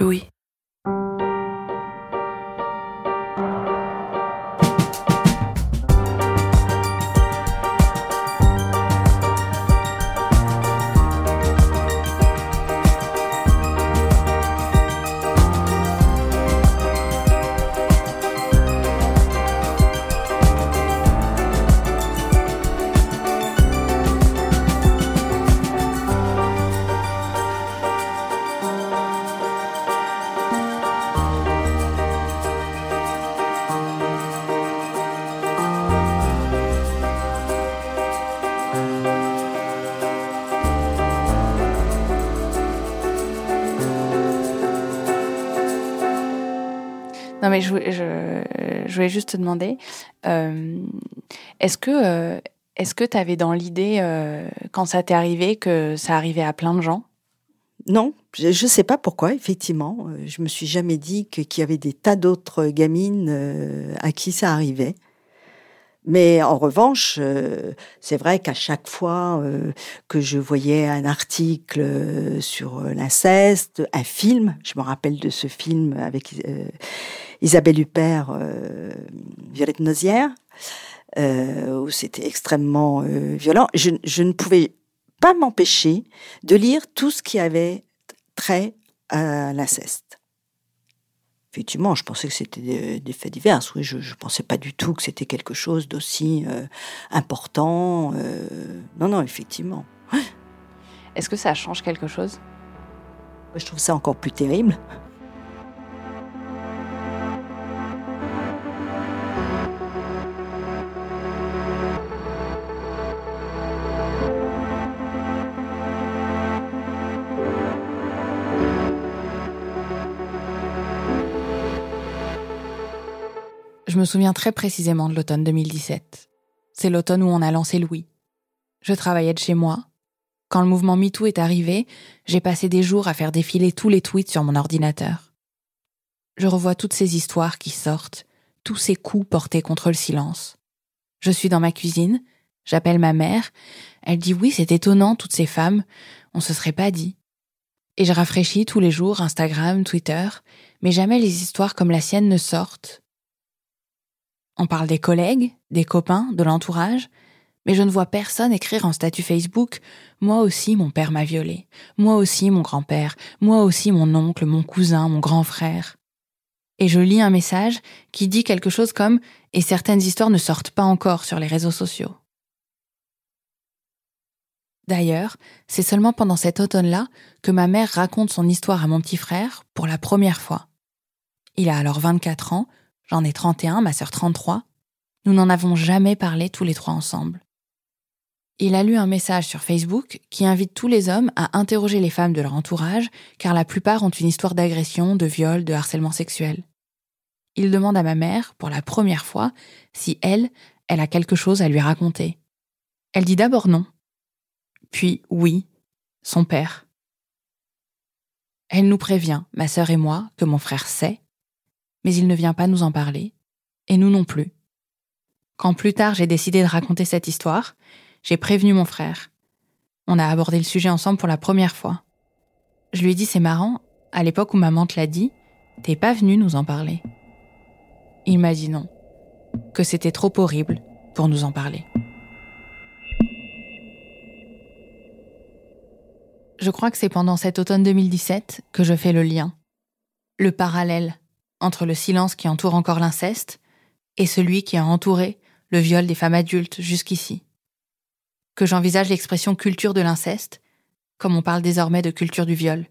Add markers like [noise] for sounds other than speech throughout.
Louis. Je, voulais juste te demander, euh, est-ce que euh, tu avais dans l'idée, euh, quand ça t'est arrivé, que ça arrivait à plein de gens? Non, je ne sais pas pourquoi, effectivement. Je me suis jamais dit qu'il y avait des tas d'autres gamines à qui ça arrivait. Mais en revanche, euh, c'est vrai qu'à chaque fois euh, que je voyais un article euh, sur l'inceste, un film, je me rappelle de ce film avec Isabelle Huppert, Violette Nozière, où c'était extrêmement violent, je, je ne pouvais pas m'empêcher de lire tout ce qui avait trait à l'inceste. Effectivement, je pensais que c'était des, des faits divers. Oui, je ne pensais pas du tout que c'était quelque chose d'aussi euh, important. euh, non, non, effectivement. Est-ce que ça change quelque chose? Je trouve ça encore plus terrible. Je me souviens très précisément de l'automne 2017. C'est l'automne où on a lancé Louis. Je travaillais de chez moi. Quand le mouvement MeToo est arrivé, j'ai passé des jours à faire défiler tous les tweets sur mon ordinateur. Je revois toutes ces histoires qui sortent, tous ces coups portés contre le silence. Je suis dans ma cuisine, j'appelle ma mère, elle dit oui, c'est étonnant, toutes ces femmes, on se serait pas dit. Et je rafraîchis tous les jours Instagram, Twitter, mais jamais les histoires comme la sienne ne sortent. On parle des collègues, des copains, de l'entourage, mais je ne vois personne écrire en statut Facebook Moi aussi mon père m'a violée, moi aussi mon grand-père, moi aussi mon oncle, mon cousin, mon grand frère. Et je lis un message qui dit quelque chose comme Et certaines histoires ne sortent pas encore sur les réseaux sociaux. D'ailleurs, c'est seulement pendant cet automne-là que ma mère raconte son histoire à mon petit frère pour la première fois. Il a alors 24 ans, j'en ai 31, ma sœur 33. Nous n'en avons jamais parlé tous les trois ensemble. Il a lu un message sur Facebook qui invite tous les hommes à interroger les femmes de leur entourage, car la plupart ont une histoire d'agression, de viol, de harcèlement sexuel. Il demande à ma mère, pour la première fois, si elle, elle a quelque chose à lui raconter. Elle dit d'abord non, puis oui, son père. Elle nous prévient, ma sœur et moi, que mon frère sait, mais il ne vient pas nous en parler, et nous non plus. Quand plus tard j'ai décidé de raconter cette histoire, j'ai prévenu mon frère. On a abordé le sujet ensemble pour la première fois. Je lui ai dit c'est marrant, à l'époque où maman te l'a dit, t'es pas venu nous en parler. Il m'a dit non, que c'était trop horrible pour nous en parler. Je crois que c'est pendant cet automne 2017 que je fais le lien, le parallèle entre le silence qui entoure encore l'inceste et celui qui a entouré le viol des femmes adultes jusqu'ici. Que j'envisage l'expression culture de l'inceste, comme on parle désormais de culture du viol.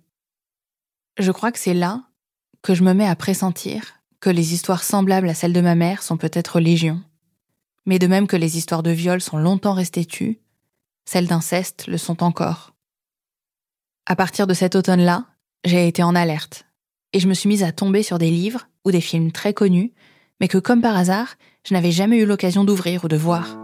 Je crois que c'est là que je me mets à pressentir que les histoires semblables à celles de ma mère sont peut-être légion. Mais de même que les histoires de viol sont longtemps restées tues, celles d'inceste le sont encore. À partir de cet automne-là, j'ai été en alerte, et je me suis mise à tomber sur des livres ou des films très connus, mais que comme par hasard, je n'avais jamais eu l'occasion d'ouvrir ou de voir.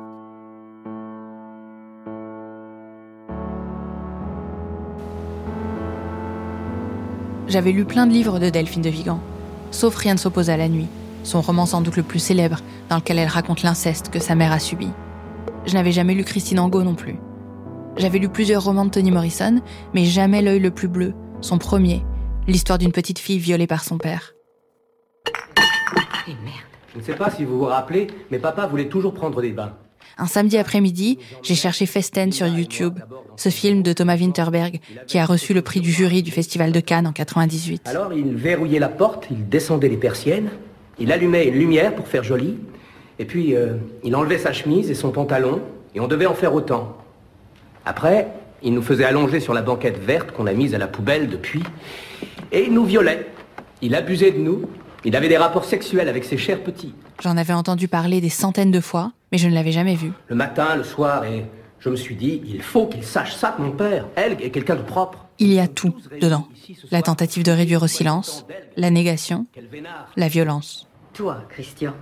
J'avais lu plein de livres de Delphine de Vigan, sauf Rien ne s'oppose à la nuit, son roman sans doute le plus célèbre, dans lequel elle raconte l'inceste que sa mère a subi. Je n'avais jamais lu Christine Angot non plus. J'avais lu plusieurs romans de Toni Morrison, mais jamais L'œil le plus bleu, son premier, l'histoire d'une petite fille violée par son père. Et merde. Je ne sais pas si vous vous rappelez, mais papa voulait toujours prendre des bains. Un samedi après-midi, j'ai cherché Festen sur YouTube, ce film de Thomas Winterberg qui a reçu le prix du jury du Festival de Cannes en 98. Alors il verrouillait la porte, il descendait les persiennes, il allumait une lumière pour faire joli, et puis euh, il enlevait sa chemise et son pantalon, et on devait en faire autant. Après, il nous faisait allonger sur la banquette verte qu'on a mise à la poubelle depuis, et il nous violait. Il abusait de nous, il avait des rapports sexuels avec ses chers petits. J'en avais entendu parler des centaines de fois, mais je ne l'avais jamais vu. Le matin, le soir, et je me suis dit, il faut qu'il sache ça, mon père. Elle est quelqu'un de propre. Il y a tout dedans. La tentative de réduire au silence, la négation, la violence. Toi, Christian,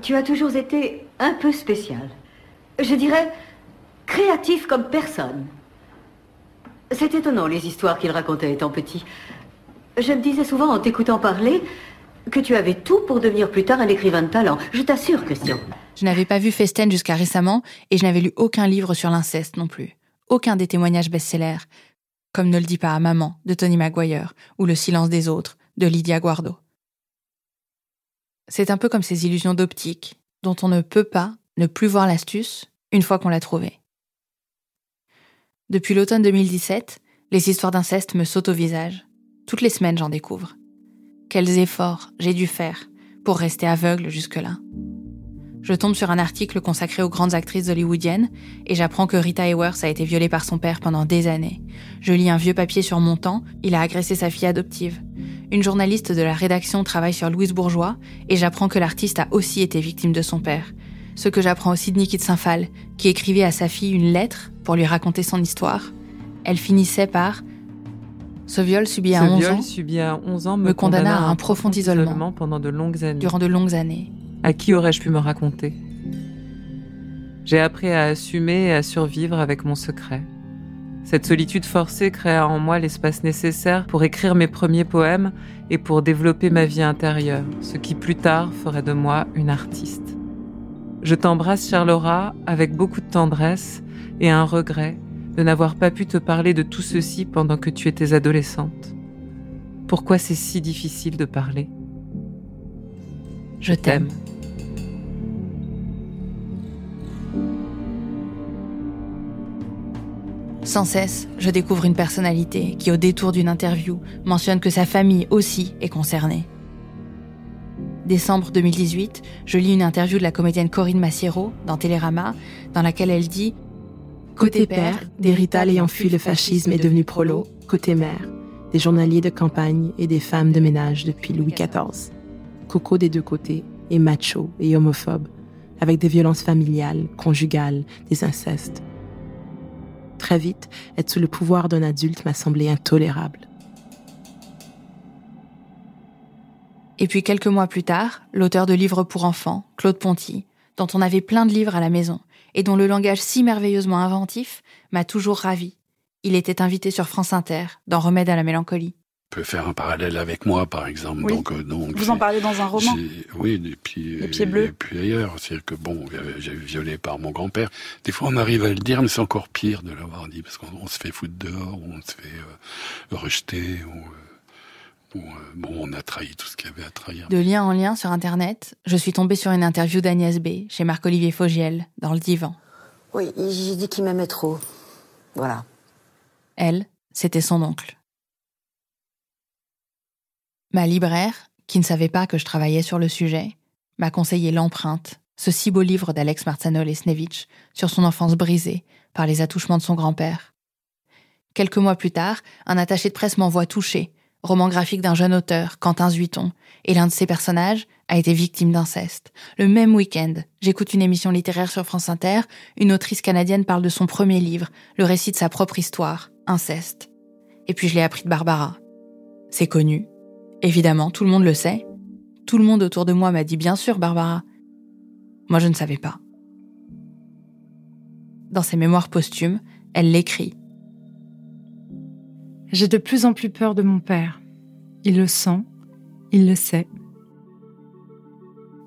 tu as toujours été un peu spécial. Je dirais créatif comme personne. C'est étonnant les histoires qu'il racontait étant petit. Je me disais souvent en t'écoutant parler que tu avais tout pour devenir plus tard un écrivain de talent. Je t'assure, Christian. Je n'avais pas vu Festen jusqu'à récemment et je n'avais lu aucun livre sur l'inceste non plus. Aucun des témoignages best-sellers, comme Ne le dit pas à maman de Tony Maguire ou Le silence des autres de Lydia Guardo. C'est un peu comme ces illusions d'optique dont on ne peut pas ne plus voir l'astuce une fois qu'on l'a trouvée. Depuis l'automne 2017, les histoires d'inceste me sautent au visage. Toutes les semaines, j'en découvre. Quels efforts j'ai dû faire pour rester aveugle jusque-là. Je tombe sur un article consacré aux grandes actrices hollywoodiennes et j'apprends que Rita Hayworth a été violée par son père pendant des années. Je lis un vieux papier sur mon temps, il a agressé sa fille adoptive. Une journaliste de la rédaction travaille sur Louise Bourgeois et j'apprends que l'artiste a aussi été victime de son père. Ce que j'apprends aussi de Nikki de Saint-Phal, qui écrivait à sa fille une lettre pour lui raconter son histoire. Elle finissait par ce viol subi à, 11, ans, me, condamna, à un profond isolement, pendant de longues années. Durant de longues années. À qui aurais-je pu me raconter? J'ai appris à assumer et à survivre avec mon secret. Cette solitude forcée créa en moi l'espace nécessaire pour écrire mes premiers poèmes et pour développer ma vie intérieure, ce qui plus tard ferait de moi une artiste. Je t'embrasse, Charlora, avec beaucoup de tendresse et un regret de n'avoir pas pu te parler de tout ceci pendant que tu étais adolescente. Pourquoi c'est si difficile de parler? Je t'aime. Sans cesse, je découvre une personnalité qui, au détour d'une interview, mentionne que sa famille aussi est concernée. Décembre 2018, je lis une interview de la comédienne Corinne Massiero dans Télérama, dans laquelle elle dit Côté père, des Rital ayant fui le fascisme est devenu prolo. Côté mère, des journaliers de campagne et des femmes de ménage depuis Louis XIV. Coco des deux côtés, et macho et homophobe, avec des violences familiales, conjugales, des incestes. Très vite, être sous le pouvoir d'un adulte m'a semblé intolérable. Et puis quelques mois plus tard, l'auteur de livres pour enfants, Claude Ponty, dont on avait plein de livres à la maison, et dont le langage si merveilleusement inventif m'a toujours ravi. Il était invité sur France Inter dans Remède à la mélancolie. On peut faire un parallèle avec moi, par exemple. Donc, euh, donc, Vous en parlez dans un roman Oui, et puis, Les pieds bleus. et puis ailleurs. C'est-à-dire que, bon, j'ai violé par mon grand-père. Des fois, on arrive à le dire, mais c'est encore pire de l'avoir dit, parce qu'on se fait foutre dehors, ou on se fait euh, rejeter, ou... Euh, euh, bon, on a trahi tout ce qu'il y avait à trahir. De lien en lien sur Internet, je suis tombée sur une interview d'Agnès B. chez Marc-Olivier Fogiel, dans le divan. Oui, j'ai dit qu'il m'aimait trop. Voilà. Elle, c'était son oncle. Ma libraire, qui ne savait pas que je travaillais sur le sujet, m'a conseillé L'empreinte, ce si beau livre d'Alex Martano-Lesnevich sur son enfance brisée par les attouchements de son grand-père. Quelques mois plus tard, un attaché de presse m'envoie toucher roman graphique d'un jeune auteur, Quentin Zuiton, et l'un de ses personnages a été victime d'inceste. Le même week-end, j'écoute une émission littéraire sur France Inter, une autrice canadienne parle de son premier livre, le récit de sa propre histoire, Inceste. Et puis je l'ai appris de Barbara. C'est connu. Évidemment, tout le monde le sait. Tout le monde autour de moi m'a dit bien sûr, Barbara. Moi, je ne savais pas. Dans ses mémoires posthumes, elle l'écrit j'ai de plus en plus peur de mon père. Il le sent, il le sait.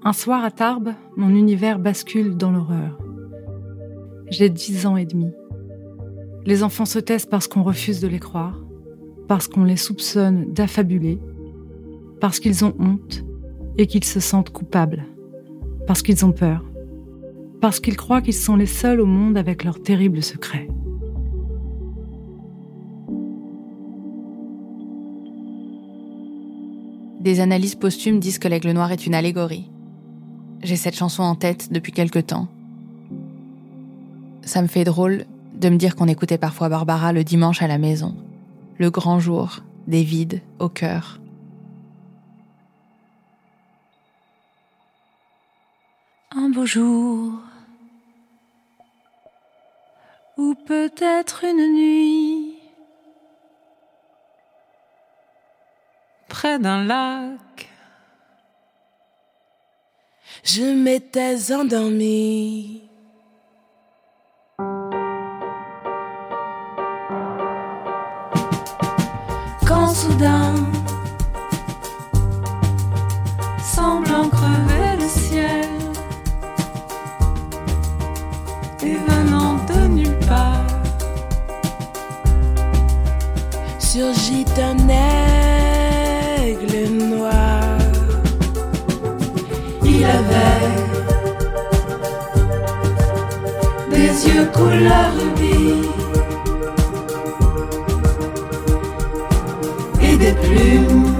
Un soir à Tarbes, mon univers bascule dans l'horreur. J'ai dix ans et demi. Les enfants se taisent parce qu'on refuse de les croire. parce qu'on les soupçonne d'affabuler, parce qu'ils ont honte et qu'ils se sentent coupables, parce qu'ils ont peur, parce qu'ils croient qu'ils sont les seuls au monde avec leurs terribles secrets. Des analyses posthumes disent que l'aigle noir est une allégorie. J'ai cette chanson en tête depuis quelque temps. Ça me fait drôle de me dire qu'on écoutait parfois Barbara le dimanche à la maison. Le grand jour, des vides au cœur. Un beau jour, ou peut-être une nuit, près d'un lac. Je m'étais endormie. Quand soudain, semblant crever le ciel, et venant de nulle part, surgit un aigle noir. il avait des yeux couleur rubis et des plumes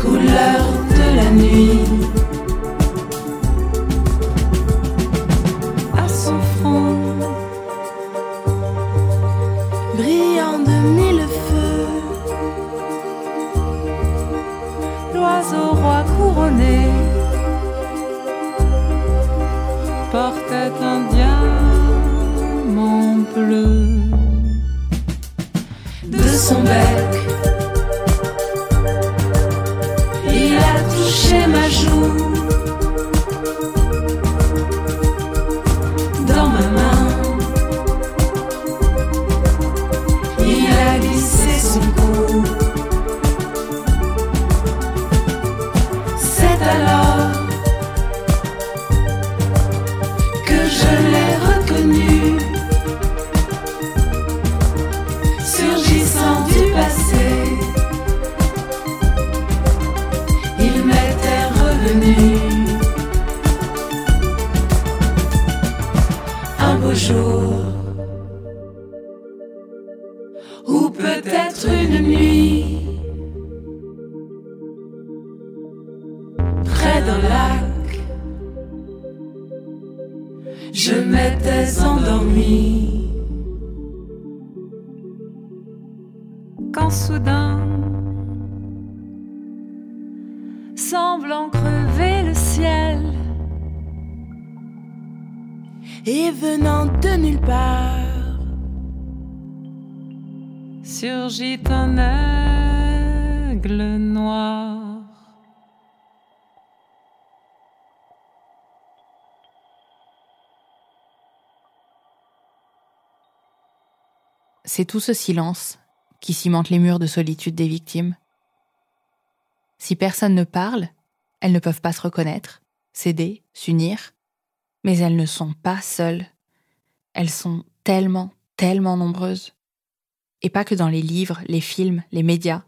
couleur de la nuit. Et venant de nulle part, Surgit un aigle noir. C'est tout ce silence qui cimente les murs de solitude des victimes. Si personne ne parle, elles ne peuvent pas se reconnaître, s'aider, s'unir, mais elles ne sont pas seules. Elles sont tellement, tellement nombreuses. Et pas que dans les livres, les films, les médias.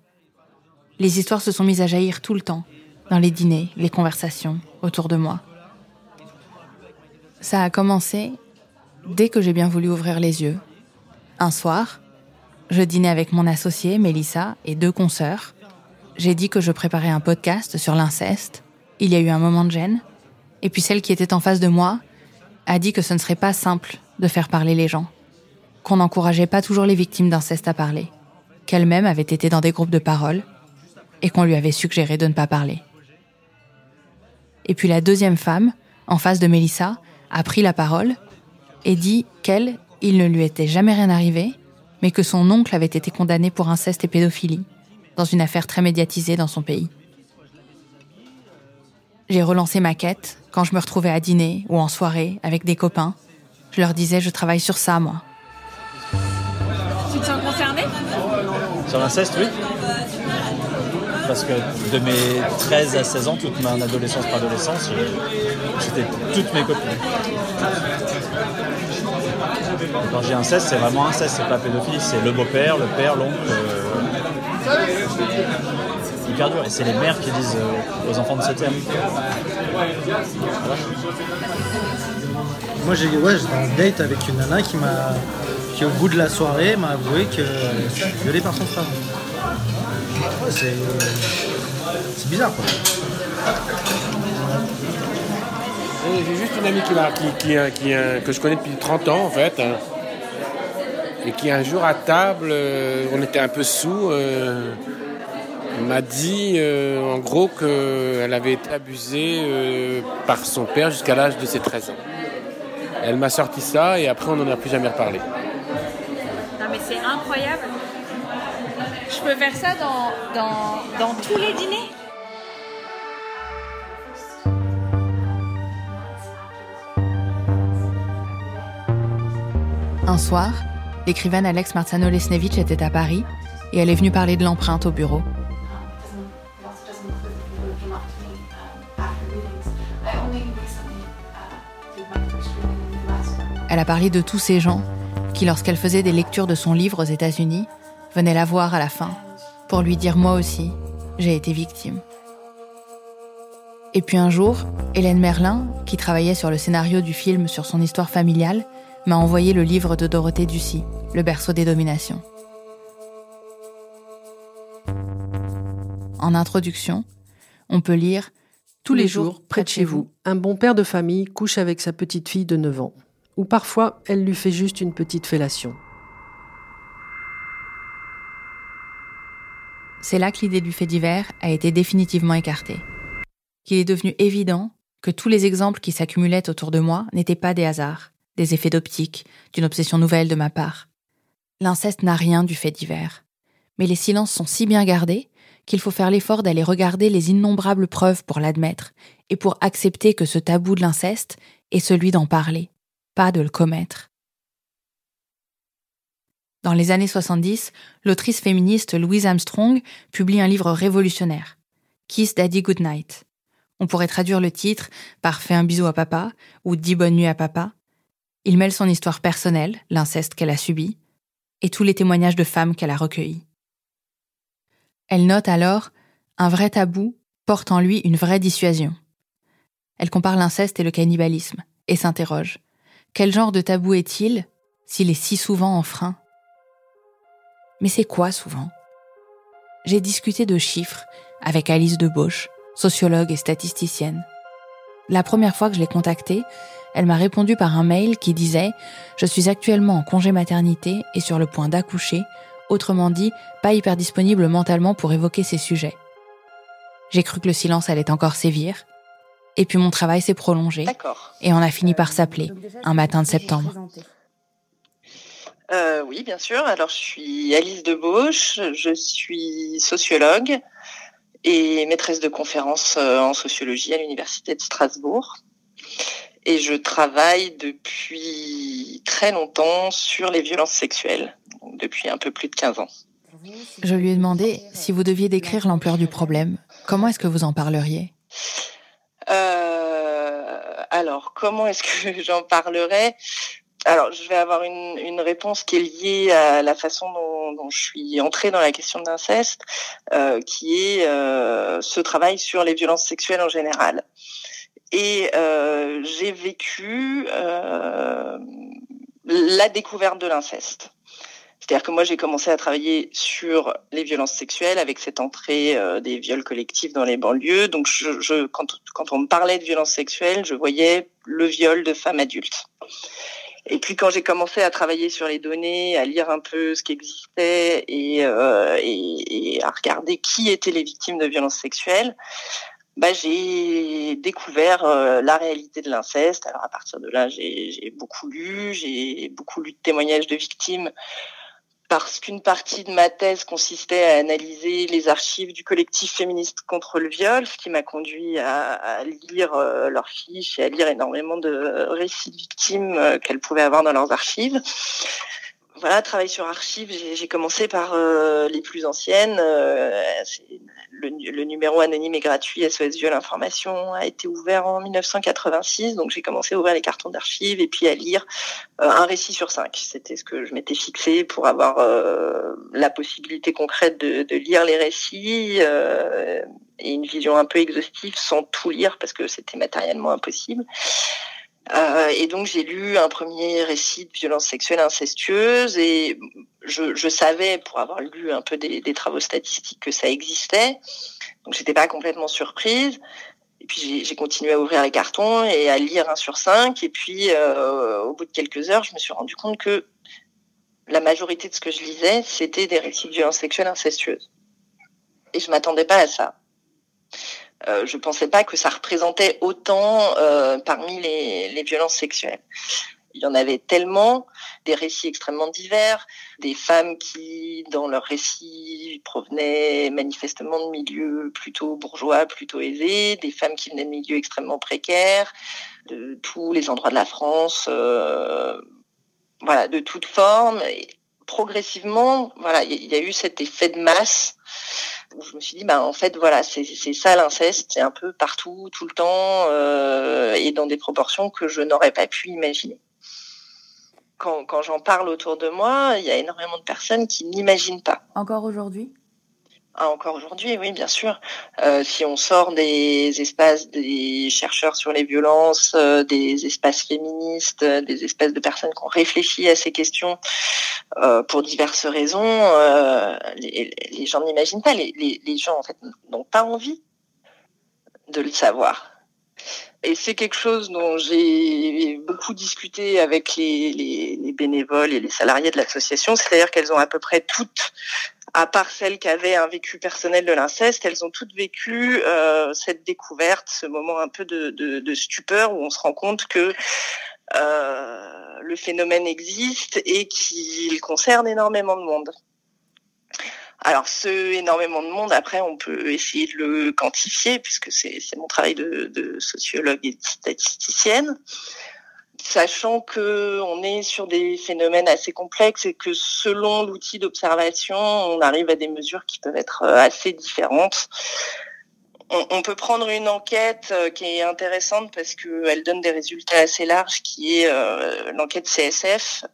Les histoires se sont mises à jaillir tout le temps, dans les dîners, les conversations, autour de moi. Ça a commencé dès que j'ai bien voulu ouvrir les yeux. Un soir, je dînais avec mon associé, Mélissa, et deux consoeurs. J'ai dit que je préparais un podcast sur l'inceste. Il y a eu un moment de gêne. Et puis celle qui était en face de moi a dit que ce ne serait pas simple de faire parler les gens. Qu'on n'encourageait pas toujours les victimes d'inceste à parler. Qu'elle-même avait été dans des groupes de parole. Et qu'on lui avait suggéré de ne pas parler. Et puis la deuxième femme, en face de Mélissa, a pris la parole et dit qu'elle, il ne lui était jamais rien arrivé, mais que son oncle avait été condamné pour inceste et pédophilie, dans une affaire très médiatisée dans son pays. J'ai relancé ma quête quand je me retrouvais à dîner ou en soirée avec des copains. Je leur disais, je travaille sur ça, moi. Tu te sens concerné? Sur l'inceste, oui. Parce que de mes 13 à 16 ans, toute ma adolescence par adolescence, j'ai- c'était toutes mes copines. Quand j'ai inceste, c'est vraiment inceste, c'est pas pédophilie, c'est le beau-père, le père, l'oncle. Euh... hyper dur. Et c'est les mères qui disent euh, aux enfants de se taire. Moi, j'ai ouais, j'étais en date avec une nana qui m'a, qui au bout de la soirée m'a avoué qu'elle était violée par son frère. Ouais, c'est, c'est bizarre quoi. J'ai juste une amie qui, m'a- qui, qui, qui, euh, que je connais depuis 30 ans en fait. hein. et qui un jour à table, euh, on était un peu sous, euh, m'a dit euh, en gros qu'elle avait été abusée euh, par son père jusqu'à l'âge de ses 13 ans. Elle m'a sorti ça et après on n'en a plus jamais reparlé. Non mais c'est incroyable. Je peux faire ça dans, dans, dans tous les dîners? Un soir, l'écrivaine Alex Marciano-Lesnevich était à Paris et elle est venue parler de l'empreinte au bureau. Elle a parlé de tous ces gens qui, lorsqu'elle faisait des lectures de son livre aux États-Unis, venaient la voir à la fin pour lui dire moi aussi, j'ai été victime. Et puis un jour, Hélène Merlin, qui travaillait sur le scénario du film sur son histoire familiale, m'a envoyé le livre de Dorothée Ducy, Le berceau des dominations. En introduction, on peut lire Tous les jours, près de chez vous, un bon père de famille couche avec sa petite fille de 9 ans. Ou parfois, elle lui fait juste une petite fellation. C'est là que l'idée du fait divers a été définitivement écartée. Qu'il est devenu évident que tous les exemples qui s'accumulaient autour de moi n'étaient pas des hasards, des effets d'optique, d'une obsession nouvelle de ma part. L'inceste n'a rien du fait divers. Mais les silences sont si bien gardés qu'il faut faire l'effort d'aller regarder les innombrables preuves pour l'admettre et pour accepter que ce tabou de l'inceste est celui d'en parler, pas de le commettre. Dans les années 70, l'autrice féministe Louise Armstrong publie un livre révolutionnaire, Kiss Daddy Goodnight. On pourrait traduire le titre par Fais un bisou à papa ou Dis bonne nuit à papa. Il mêle son histoire personnelle, l'inceste qu'elle a subi, et tous les témoignages de femmes qu'elle a recueillis. Elle note alors un vrai tabou porte en lui une vraie dissuasion. Elle compare l'inceste et le cannibalisme et s'interroge quel genre de tabou est-il s'il est si souvent enfreint Mais c'est quoi souvent? J'ai discuté de chiffres avec Alice Debauche, sociologue et statisticienne. La première fois que je l'ai contactée, elle m'a répondu par un mail qui disait Je suis actuellement en congé maternité et sur le point d'accoucher, autrement dit, pas hyper disponible mentalement pour évoquer ces sujets. J'ai cru que le silence allait encore sévir, et puis mon travail s'est prolongé, et on a fini par s'appeler un matin de septembre. Euh, oui, bien sûr. Alors, je suis Alice Debauche, je suis sociologue et maîtresse de conférences en sociologie à l'Université de Strasbourg. Et je travaille depuis très longtemps sur les violences sexuelles, depuis un peu plus de 15 ans. Je lui ai demandé si vous deviez décrire l'ampleur du problème. Comment est-ce que vous en parleriez? euh, Alors, comment est-ce que [laughs] j'en parlerai alors, je vais avoir une, une, réponse qui est liée à la façon dont, dont je suis entrée dans la question de l'inceste, euh, qui est euh, ce travail sur les violences sexuelles en général. Et euh, j'ai vécu euh, la découverte de l'inceste. C'est-à-dire que moi, j'ai commencé à travailler sur les violences sexuelles avec cette entrée euh, des viols collectifs dans les banlieues. Donc, je, quand, on me parlait de violences sexuelles, je voyais le viol de femmes adultes. Et puis quand j'ai commencé à travailler sur les données, à lire un peu ce qui existait et, euh, à regarder qui étaient les victimes de violences sexuelles, bah, j'ai découvert euh, la réalité de l'inceste. Alors à partir de là, j'ai beaucoup lu, j'ai beaucoup lu de témoignages de victimes parce qu'une partie de ma thèse consistait à analyser les archives du collectif féministe contre le viol, ce qui m'a conduit à, lire euh, leurs fiches et à lire énormément de récits de victimes euh, qu'elles pouvaient avoir dans leurs archives. Voilà, travail sur archives, j'ai commencé par euh, les plus anciennes, c'est le, numéro anonyme et gratuit SOS Viol Information a été ouvert en 1986. Donc j'ai commencé à ouvrir les cartons d'archives et puis à lire un récit sur cinq. C'était ce que je m'étais fixé pour avoir la possibilité concrète de lire les récits et une vision un peu exhaustive sans tout lire parce que c'était matériellement impossible. Euh, et donc j'ai lu un premier récit de violence sexuelle incestueuse et je, je savais, pour avoir lu un peu des, des, travaux statistiques, que ça existait. Donc j'étais pas complètement surprise. Et puis j'ai continué à ouvrir les cartons et à lire un sur cinq. Et puis euh, au bout de quelques heures, je me suis rendu compte que la majorité de ce que je lisais, c'était des récits de violence sexuelle incestueuse. Et je m'attendais pas à ça. Euh, je pensais pas que ça représentait autant euh, parmi les, les, violences sexuelles. Il y en avait tellement, des récits extrêmement divers, des femmes qui, dans leurs récits, provenaient manifestement de milieux plutôt bourgeois, plutôt aisés, des femmes qui venaient de milieux extrêmement précaires, de tous les endroits de la France, euh, voilà, de toutes formes. Et progressivement, voilà, il y a eu cet effet de masse où je me suis dit, bah, en fait, voilà, c'est ça l'inceste, c'est un peu partout, tout le temps, euh, et dans des proportions que je n'aurais pas pu imaginer. Quand, quand j'en parle autour de moi, il y a énormément de personnes qui n'imaginent pas. Encore aujourd'hui? Ah, encore aujourd'hui, oui, bien sûr. Euh, si on sort des espaces des chercheurs sur les violences, euh, des espaces féministes, euh, des espaces de personnes qui ont réfléchi à ces questions euh, pour diverses raisons, euh, les, les, gens n'imaginent pas. Les, les, les gens, en fait, n'ont pas envie de le savoir. Et c'est quelque chose dont j'ai beaucoup discuté avec les, les, les, bénévoles et les salariés de l'association, c'est-à-dire qu'elles ont à peu près toutes à part celles qui avaient un vécu personnel de l'inceste, elles ont toutes vécu euh, cette découverte, ce moment un peu de, de, de, stupeur où on se rend compte que euh, le phénomène existe et qu'il concerne énormément de monde. Alors, ce énormément de monde, après, on peut essayer de le quantifier, puisque c'est mon travail de, sociologue et de statisticienne sachant que on est sur des phénomènes assez complexes et que selon l'outil d'observation, on arrive à des mesures qui peuvent être euh, assez différentes. On, peut prendre une enquête euh, qui est intéressante parce qu'elle donne des résultats assez larges, qui est euh, l'enquête CSF,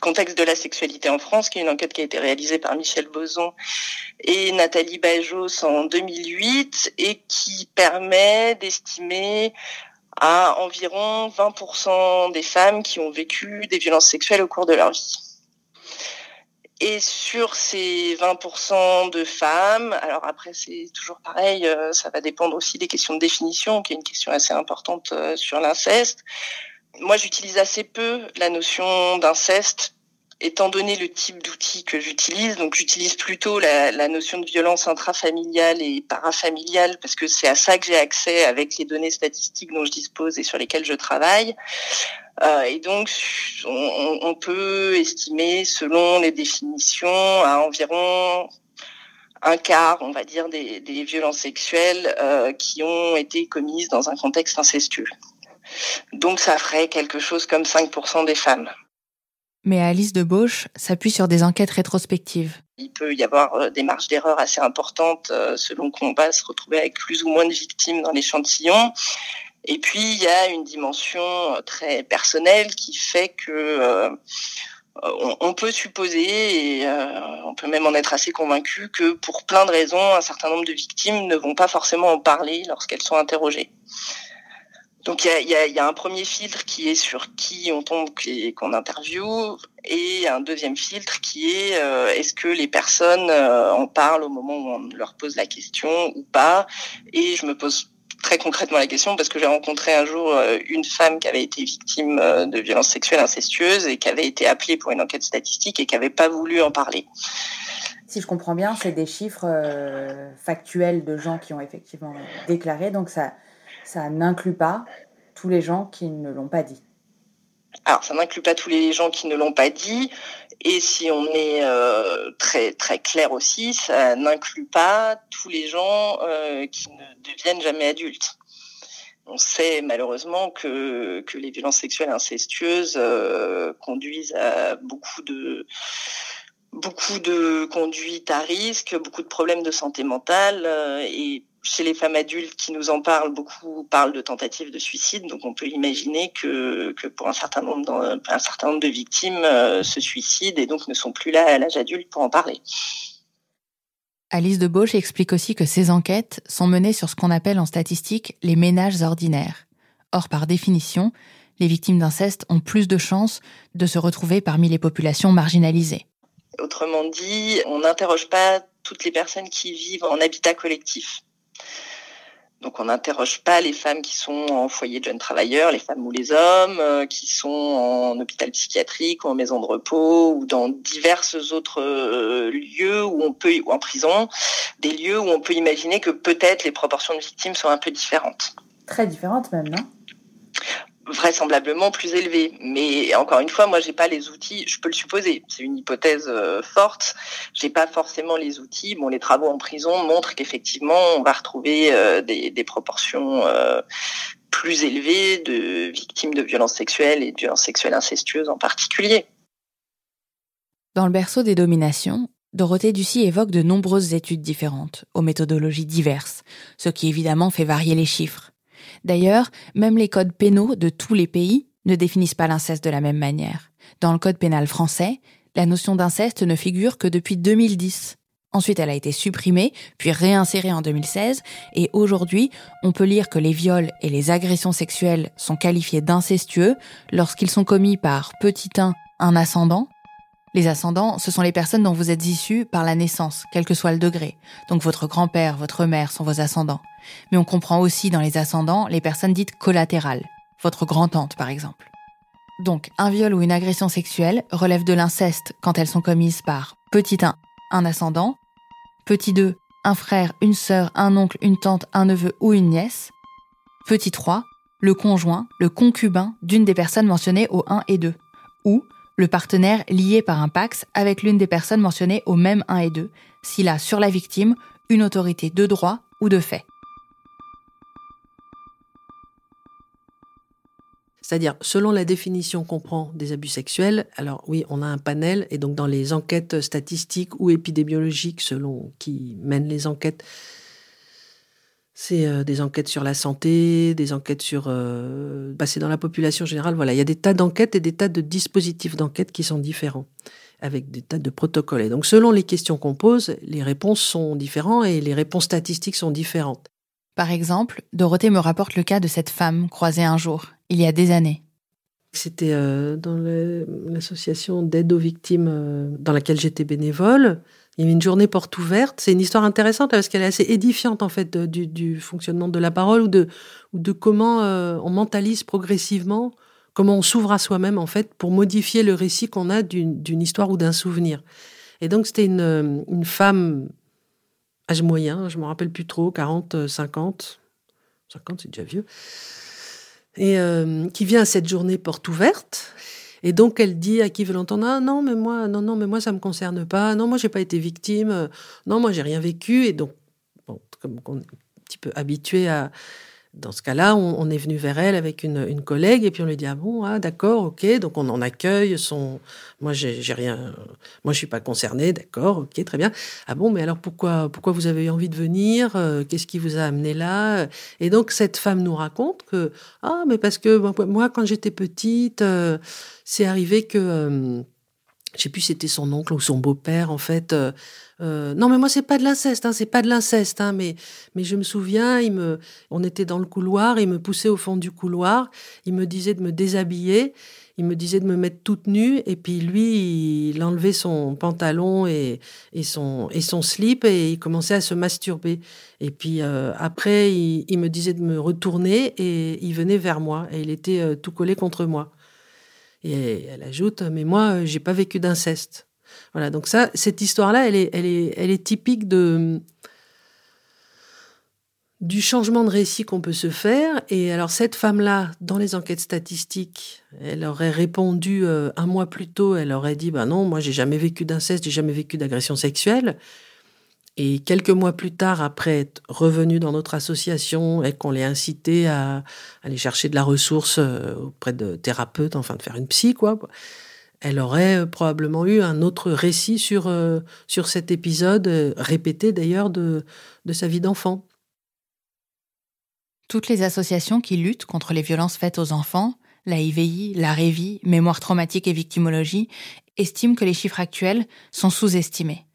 contexte de la sexualité en France, qui est une enquête qui a été réalisée par Michel Boson et Nathalie Bajos en 2008 et qui permet d'estimer à environ 20% des femmes qui ont vécu des violences sexuelles au cours de leur vie. Et sur ces 20% de femmes, alors après c'est toujours pareil, euh, ça va dépendre aussi des questions de définition, qui est une question assez importante euh, sur l'inceste. Moi j'utilise assez peu la notion d'inceste étant donné le type d'outil que j'utilise, donc j'utilise plutôt la, notion de violence intrafamiliale et parafamiliale parce que c'est à ça que j'ai accès avec les données statistiques dont je dispose et sur lesquelles je travaille. Euh, et donc, on, on, peut estimer, selon les définitions, à environ un quart, on va dire, des, des violences sexuelles euh, qui ont été commises dans un contexte incestueux. Donc, ça ferait quelque chose comme 5% des femmes. Mais Alice de Bauche s'appuie sur des enquêtes rétrospectives. Il peut y avoir euh, des marges d'erreur assez importantes euh, selon qu'on va se retrouver avec plus ou moins de victimes dans l'échantillon. Et puis, il y a une dimension euh, très personnelle qui fait que on, peut supposer, et on peut même en être assez convaincu, que pour plein de raisons, un certain nombre de victimes ne vont pas forcément en parler lorsqu'elles sont interrogées. Donc il y a, un premier filtre qui est sur qui on tombe qu'on interviewe et un deuxième filtre qui est euh, est-ce que les personnes euh, en parlent au moment où on leur pose la question ou pas et je me pose très concrètement la question parce que j'ai rencontré un jour euh, une femme qui avait été victime de violences sexuelles incestueuses et qui avait été appelée pour une enquête statistique et qui n'avait pas voulu en parler. Si je comprends bien, c'est des chiffres factuels de gens qui ont effectivement déclaré, donc ça ça n'inclut pas tous les gens qui ne l'ont pas dit. Alors, ça n'inclut pas tous les gens qui ne l'ont pas dit. Et si on est euh, très très clair aussi, ça n'inclut pas tous les gens euh, qui ne deviennent jamais adultes. On sait malheureusement que, que les violences sexuelles incestueuses euh, conduisent à beaucoup de beaucoup de conduites à risque, beaucoup de problèmes de santé mentale et chez les femmes adultes qui nous en parlent, beaucoup parlent de tentatives de suicide. Donc on peut imaginer que, que pour un certain nombre, un certain nombre de victimes se suicident et donc ne sont plus là à l'âge adulte pour en parler. Alice de Bauche explique aussi que ces enquêtes sont menées sur ce qu'on appelle en statistique les ménages ordinaires. Or, par définition, les victimes d'inceste ont plus de chances de se retrouver parmi les populations marginalisées. Autrement dit, on n'interroge pas toutes les personnes qui vivent en habitat collectif. Donc on n'interroge pas les femmes qui sont en foyer de jeunes travailleurs, les femmes ou les hommes, euh, qui sont en hôpital psychiatrique ou en maison de repos ou dans divers autres euh, lieux où on peut ou en prison, des lieux où on peut imaginer que peut-être les proportions de victimes sont un peu différentes. Très différentes même, non? Vraisemblablement plus élevé. Mais encore une fois, moi, j'ai pas les outils. Je peux le supposer. C'est une hypothèse euh, forte. J'ai pas forcément les outils. Bon, les travaux en prison montrent qu'effectivement, on va retrouver euh, des, proportions euh, plus élevées de victimes de violences sexuelles et de violences sexuelles incestueuses en particulier. Dans le berceau des dominations, Dorothée Ducy évoque de nombreuses études différentes, aux méthodologies diverses, ce qui évidemment fait varier les chiffres. D'ailleurs, même les codes pénaux de tous les pays ne définissent pas l'inceste de la même manière. Dans le code pénal français, la notion d'inceste ne figure que depuis 2010. Ensuite, elle a été supprimée, puis réinsérée en 2016, et aujourd'hui, on peut lire que les viols et les agressions sexuelles sont qualifiés d'incestueux lorsqu'ils sont commis par petit 1, un ascendant, les ascendants, ce sont les personnes dont vous êtes issus par la naissance, quel que soit le degré. Donc votre grand-père, votre mère sont vos ascendants. Mais on comprend aussi dans les ascendants les personnes dites collatérales, votre grand-tante par exemple. Donc un viol ou une agression sexuelle relève de l'inceste quand elles sont commises par petit 1, un ascendant, petit 2, un frère, une sœur, un oncle, une tante, un neveu ou une nièce, petit 3, le conjoint, le concubin d'une des personnes mentionnées au 1 et 2, ou le partenaire lié par un pax avec l'une des personnes mentionnées au même 1 et 2, s'il a sur la victime une autorité de droit ou de fait. C'est-à-dire, selon la définition qu'on prend des abus sexuels, alors oui, on a un panel, et donc dans les enquêtes statistiques ou épidémiologiques, selon qui mènent les enquêtes, c'est euh, des enquêtes sur la santé, des enquêtes sur... Euh, bah, c'est dans la population générale. Voilà, il y a des tas d'enquêtes et des tas de dispositifs d'enquête qui sont différents, avec des tas de protocoles. Et donc, selon les questions qu'on pose, les réponses sont différentes et les réponses statistiques sont différentes. Par exemple, Dorothée me rapporte le cas de cette femme croisée un jour, il y a des années. C'était euh, dans l'association d'aide aux victimes dans laquelle j'étais bénévole. Il y avait une journée porte ouverte. C'est une histoire intéressante parce qu'elle est assez édifiante en fait du, fonctionnement de la parole ou de, comment euh, on mentalise progressivement, comment on s'ouvre à soi-même en fait pour modifier le récit qu'on a d'une histoire ou d'un souvenir. Et donc c'était une femme âge moyen, je me rappelle plus trop, 40, 50, 50 c'est déjà vieux, et euh, qui vient à cette journée porte ouverte. Et donc elle dit à qui veut l'entendre ah, non mais moi non non mais moi ça me concerne pas. Non moi j'ai pas été victime. Non moi j'ai rien vécu et donc bon comme on est un petit peu habitué à dans ce cas-là, on, est venu vers elle avec une, une, collègue et puis on lui dit ah bon ah d'accord ok donc on en accueille son moi j'ai rien moi je suis pas concernée d'accord ok très bien. Ah bon mais alors pourquoi pourquoi vous avez eu envie de venir euh, qu'est-ce qui vous a amené là? Et donc cette femme nous raconte que ah mais parce que moi quand j'étais petite euh, c'est arrivé que euh, je sais plus c'était son oncle ou son beau-père en fait euh, non, mais moi, c'est pas de l'inceste, hein, c'est pas de l'inceste, hein, mais, mais je me souviens, il me, on était dans le couloir, il me poussait au fond du couloir, il me disait de me déshabiller, il me disait de me mettre toute nue, et puis lui, il enlevait son pantalon et, et, son, et son slip, et il commençait à se masturber. Et puis euh, après, il, me disait de me retourner, et il venait vers moi, et il était euh, tout collé contre moi. Et elle ajoute, mais moi, j'ai pas vécu d'inceste. Voilà, donc ça, cette histoire-là, elle est, elle, est, elle est typique de, du changement de récit qu'on peut se faire. Et alors cette femme-là, dans les enquêtes statistiques, elle aurait répondu euh, un mois plus tôt, elle aurait dit, ben non, moi j'ai jamais vécu d'inceste, j'ai jamais vécu d'agression sexuelle. Et quelques mois plus tard, après être revenue dans notre association et qu'on l'ait incité à aller chercher de la ressource euh, auprès de thérapeutes, enfin de faire une psy, quoi, elle aurait probablement eu un autre récit sur, sur cet épisode, répété d'ailleurs, de, de sa vie d'enfant. Toutes les associations qui luttent contre les violences faites aux enfants, la IVI, la Révi, Mémoire traumatique et victimologie, estiment que les chiffres actuels sont sous-estimés.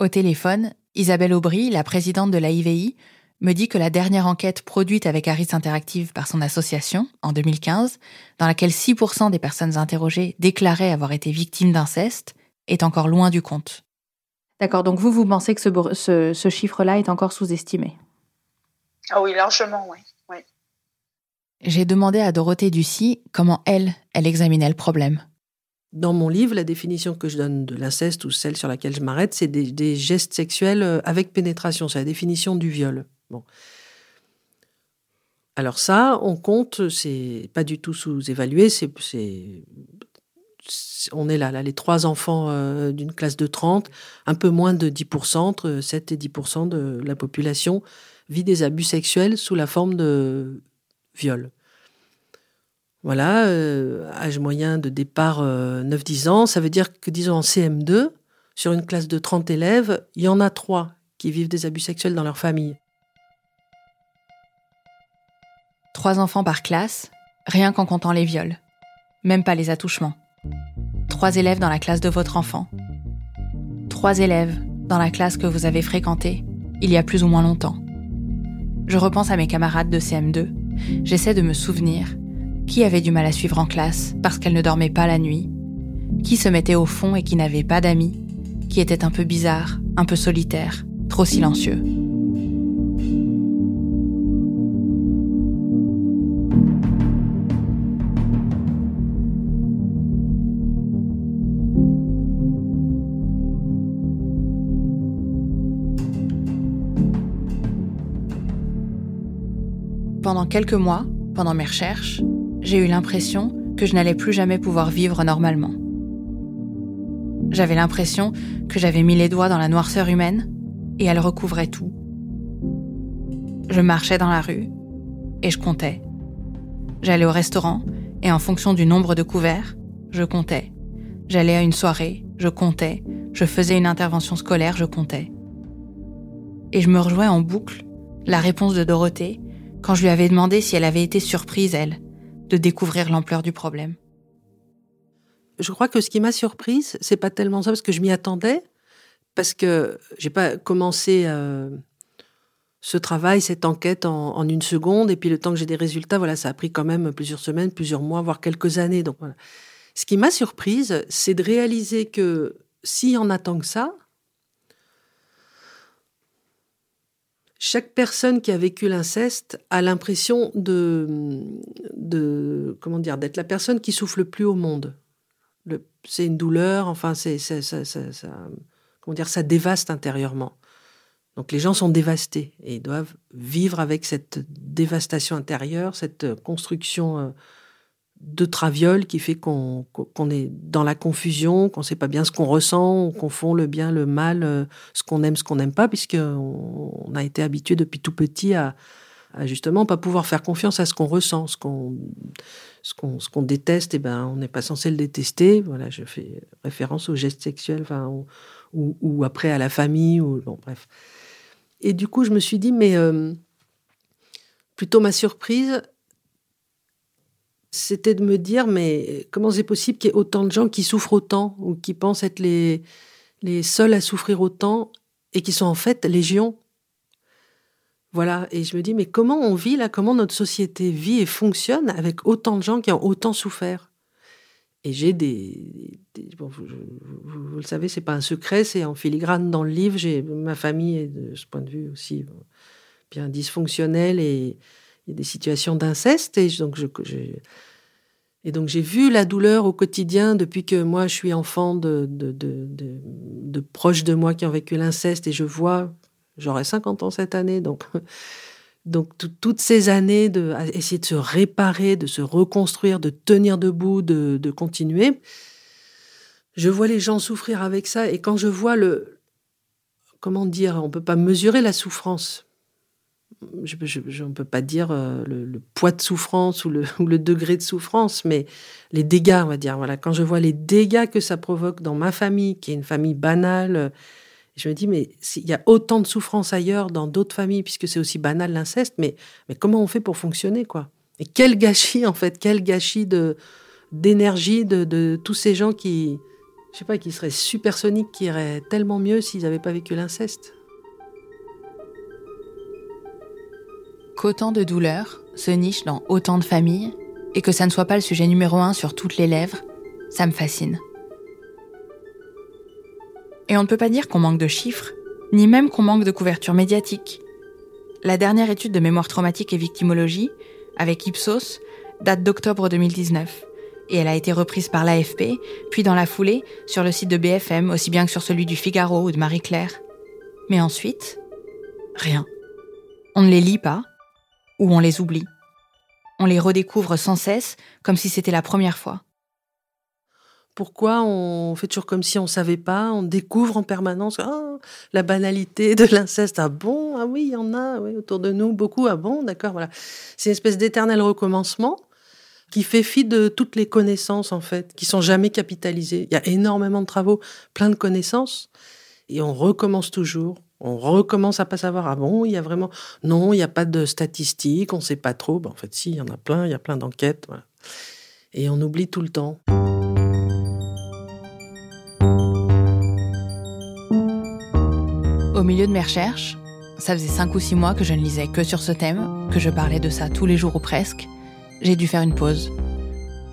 Au téléphone, Isabelle Aubry, la présidente de la IVI, me dit que la dernière enquête produite avec Harris Interactive par son association, en 2015, dans laquelle 6% des personnes interrogées déclaraient avoir été victimes d'inceste, est encore loin du compte. D'accord, donc vous, vous pensez que ce, ce chiffre-là est encore sous-estimé? Ah oui, largement, oui. oui. J'ai demandé à Dorothée Ducy comment elle, elle examinait le problème. Dans mon livre, la définition que je donne de l'inceste ou celle sur laquelle je m'arrête, c'est des, gestes sexuels euh, avec pénétration. C'est la définition du viol. Bon. Alors ça, on compte, c'est pas du tout sous-évalué, c'est, on est là, là, les trois enfants euh, d'une classe de 30, un peu moins de 10%, entre 7 et 10% de la population vit des abus sexuels sous la forme de viol. Voilà, euh, âge moyen de départ 9-10 euh, ans, ça veut dire que, disons, en CM2, sur une classe de 30 élèves, il y en a trois qui vivent des abus sexuels dans leur famille. Trois enfants par classe, rien qu'en comptant les viols. Même pas les attouchements. Trois élèves dans la classe de votre enfant. Trois élèves dans la classe que vous avez fréquentée il y a plus ou moins longtemps. Je repense à mes camarades de CM2. J'essaie de me souvenir qui avait du mal à suivre en classe parce qu'elle ne dormait pas la nuit? Qui se mettait au fond et qui n'avait pas d'amis? Qui était un peu bizarre, un peu solitaire, trop silencieux? Pendant quelques mois, pendant mes recherches, j'ai eu l'impression que je n'allais plus jamais pouvoir vivre normalement. J'avais l'impression que j'avais mis les doigts dans la noirceur humaine et elle recouvrait tout. Je marchais dans la rue et je comptais. J'allais au restaurant et en fonction du nombre de couverts, je comptais. J'allais à une soirée, je comptais. Je faisais une intervention scolaire, je comptais. Et je me rejouais en boucle la réponse de Dorothée quand je lui avais demandé si elle avait été surprise, elle, de découvrir l'ampleur du problème Je crois que ce qui m'a surprise, c'est pas tellement ça parce que je m'y attendais, parce que j'ai pas commencé euh, ce travail, cette enquête en, une seconde, et puis le temps que j'ai des résultats, voilà, ça a pris quand même plusieurs semaines, plusieurs mois, voire quelques années. Donc. Ce qui m'a surprise, c'est de réaliser que si on attend que ça, chaque personne qui a vécu l'inceste a l'impression de, comment dire, d'être la personne qui souffle le plus au monde. C'est une douleur, enfin, c'est, ça, ça, comment dire, ça dévaste intérieurement. Donc les gens sont dévastés et doivent vivre avec cette dévastation intérieure, cette construction euh, de traviole qui fait qu'on est dans la confusion, qu'on ne sait pas bien ce qu'on ressent, on confond le bien, le mal, euh, ce qu'on aime, ce qu'on n'aime pas, puisqu'on on a été habitué depuis tout petit à, à, justement pas pouvoir faire confiance à ce qu'on ressent, ce qu'on ce qu'on déteste, et eh ben on n'est pas censé le détester. Voilà, je fais référence aux gestes sexuels, ou, après à la famille, ou bon bref. Et du coup, je me suis dit mais euh, plutôt ma surprise, c'était de me dire, mais comment c'est possible qu'il y ait autant de gens qui souffrent autant ou qui pensent être les, les seuls à souffrir autant et qui sont en fait légion? Voilà, et je me dis, mais comment on vit là? Comment notre société vit et fonctionne avec autant de gens qui ont autant souffert? Et j'ai des, vous, le savez, c'est pas un secret, c'est en filigrane dans le livre. J'ai ma famille est de ce point de vue aussi bien dysfonctionnelle et il y a des situations d'inceste et donc j'ai vu la douleur au quotidien depuis que moi je suis enfant de, de, de, de, proches de moi qui ont vécu l'inceste et je vois, j'aurai 50 ans cette année, donc, donc toutes ces années de de se réparer, de se reconstruire, de tenir debout, de, de continuer. Je vois les gens souffrir avec ça et quand je vois le, comment dire, on peut pas mesurer la souffrance je, ne peut pas dire euh, le, poids de souffrance [laughs] ou le, degré de souffrance, mais les dégâts, on va dire. Voilà, quand je vois les dégâts que ça provoque dans ma famille, qui est une famille banale, euh, je me dis, mais il y a autant de souffrance ailleurs dans d'autres familles, puisque c'est aussi banal l'inceste, mais, mais comment on fait pour fonctionner, quoi? Et quel gâchis, en fait, quel gâchis de d'énergie de, de tous ces gens qui, je sais pas, qui seraient supersoniques, qui iraient tellement mieux s'ils n'avaient pas vécu l'inceste? Qu'autant de douleurs se nichent dans autant de familles et que ça ne soit pas le sujet numéro un sur toutes les lèvres, ça me fascine. Et on ne peut pas dire qu'on manque de chiffres, ni même qu'on manque de couverture médiatique. La dernière étude de mémoire traumatique et victimologie, avec Ipsos, date d'octobre 2019, et elle a été reprise par l'AFP, puis dans la foulée sur le site de BFM, aussi bien que sur celui du Figaro ou de Marie-Claire. Mais ensuite, rien. On ne les lit pas, ou on les oublie. On les redécouvre sans cesse, comme si c'était la première fois. Pourquoi on fait toujours comme si on savait pas On découvre en permanence ah, la banalité de l'inceste. Ah bon Ah oui, il y en a oui, autour de nous beaucoup. Ah bon D'accord, voilà. C'est une espèce d'éternel recommencement qui fait fi de toutes les connaissances en fait, qui sont jamais capitalisées. Il y a énormément de travaux, plein de connaissances, et on recommence toujours on recommence à pas savoir, ah bon, il y a vraiment, non, il n'y a pas de statistiques, on ne sait pas trop. Ben, en fait, si, il y en a plein, il y a plein d'enquêtes. Et on oublie tout le temps. Au milieu de mes recherches, ça faisait cinq ou six mois que je ne lisais que sur ce thème, que je parlais de ça tous les jours ou presque. J'ai dû faire une pause.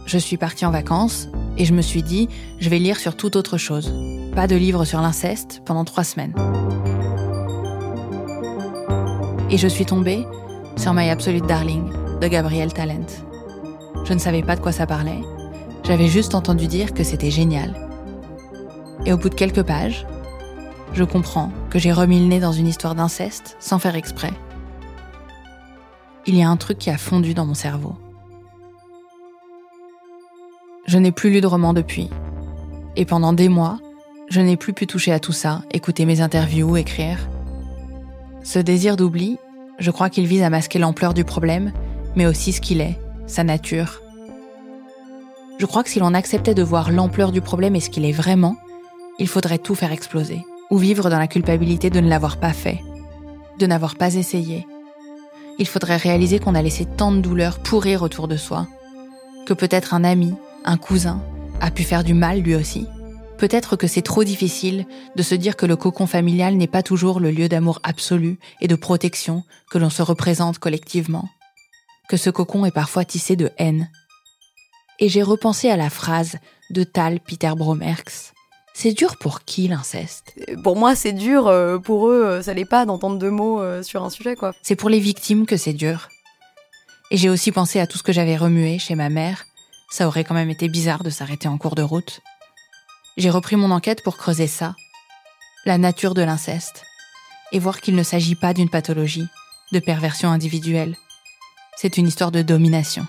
Je suis partie en vacances et je me suis dit, je vais lire sur toute autre chose. Pas de livre sur l'inceste pendant trois semaines et je suis tombée sur My Absolute Darling de Gabriel Talent. Je ne savais pas de quoi ça parlait, j'avais juste entendu dire que c'était génial. Et au bout de quelques pages, je comprends que j'ai remis le nez dans une histoire d'inceste sans faire exprès. Il y a un truc qui a fondu dans mon cerveau. Je n'ai plus lu de roman depuis. Et pendant des mois, je n'ai plus pu toucher à tout ça, écouter mes interviews, écrire. Ce désir d'oubli, je crois qu'il vise à masquer l'ampleur du problème, mais aussi ce qu'il est, sa nature. Je crois que si l'on acceptait de voir l'ampleur du problème et ce qu'il est vraiment, il faudrait tout faire exploser, ou vivre dans la culpabilité de ne l'avoir pas fait, de n'avoir pas essayé. Il faudrait réaliser qu'on a laissé tant de douleurs pourrir autour de soi, que peut-être un ami, un cousin, a pu faire du mal lui aussi. Peut-être que c'est trop difficile de se dire que le cocon familial n'est pas toujours le lieu d'amour absolu et de protection que l'on se représente collectivement. Que ce cocon est parfois tissé de haine. Et j'ai repensé à la phrase de Tal Peter Bromerx. C'est dur pour qui l'inceste? Pour moi, c'est dur. Euh, pour eux, euh, ça l'est pas d'entendre deux mots euh, sur un sujet, quoi. C'est pour les victimes que c'est dur. Et j'ai aussi pensé à tout ce que j'avais remué chez ma mère. Ça aurait quand même été bizarre de s'arrêter en cours de route j'ai repris mon enquête pour creuser ça, la nature de l'inceste, et voir qu'il ne s'agit pas d'une pathologie, de perversion individuelle. C'est une histoire de domination.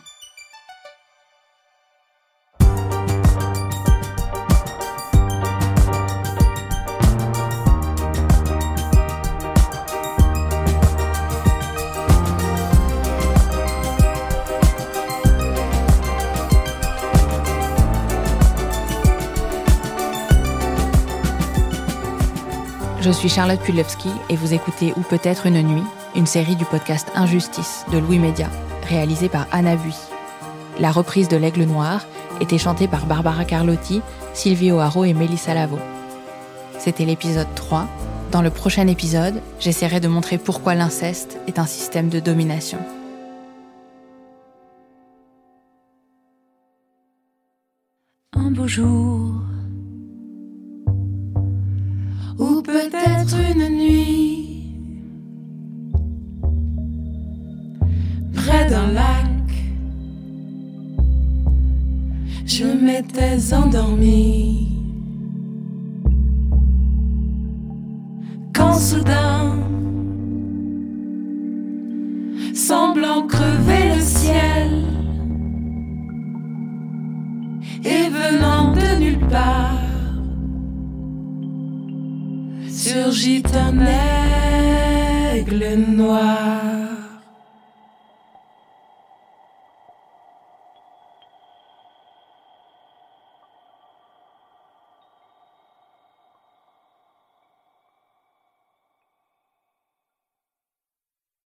Je suis Charlotte Pudlewski et vous écoutez Ou peut-être une nuit, une série du podcast Injustice de Louis Média, réalisée par Anna Bui. La reprise de L'Aigle Noir était chantée par Barbara Carlotti, Sylvie O'Haraud et Mélissa Lavo. C'était l'épisode 3. Dans le prochain épisode, j'essaierai de montrer pourquoi l'inceste est un système de domination. Un beau jour peut-être une nuit près d'un lac. Je m'étais endormie quand soudain, semblant crever le ciel et venant de nulle part surgit un œil l'aigle noir.